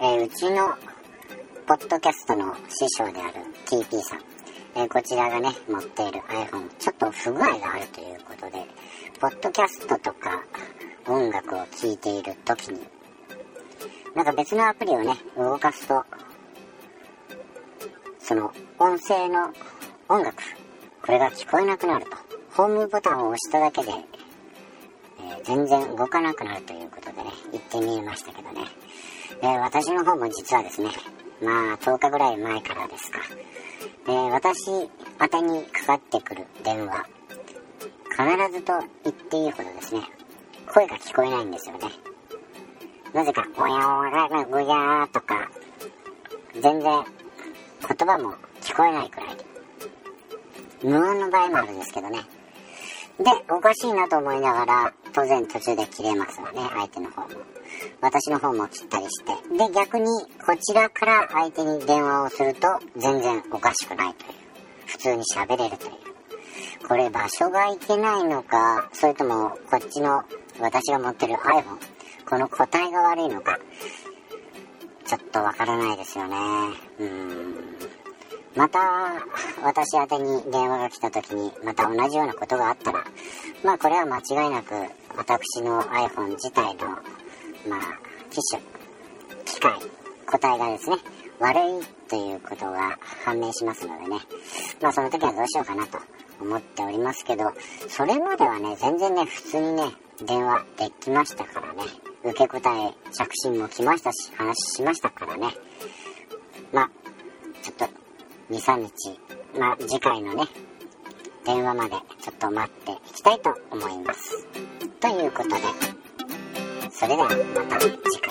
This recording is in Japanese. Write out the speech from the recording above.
えうちのポッドキャストの師匠である TP さん、えー、こちらがね持っている iPhone ちょっと不具合があるということでポッドキャストとか音楽を聴いている時になんか別のアプリをね動かすとその音声の音楽これが聞こえなくなるとホームボタンを押しただけで、えー、全然動かなくなるということでね言ってみましたけどね、えー、私の方も実はですねまあ10日ぐらい前からですか、えー、私宛てにかかってくる電話必ずと言っていいほどですね声が聞こえないんですよね。なぜか「おやおやぐやー」とか全然言葉も聞こえないくらい。無音の場合もあるんですけどね。でおかしいなと思いながら当然途中で切れますわね相手の方も。私の方も切ったりして。で逆にこちらから相手に電話をすると全然おかしくないという。普通に喋れるという。これ場所がいけないのかそれともこっちの私が持ってる iPhone この個体が悪いのか。ちょっとわからないですよね。うん。また私宛に電話が来た時にまた同じようなことがあったらまあこれは間違いなく私の iPhone 自体のまあ機種機械個体がですね悪いということが判明しますのでねまあその時はどうしようかなと思っておりますけどそれまではね全然ね普通にね電話できましたからね受け答え着信も来ましたし話しましたからねまあ23日。まあ次回のね電話までちょっと待っていきたいと思います。ということでそれではまた次回。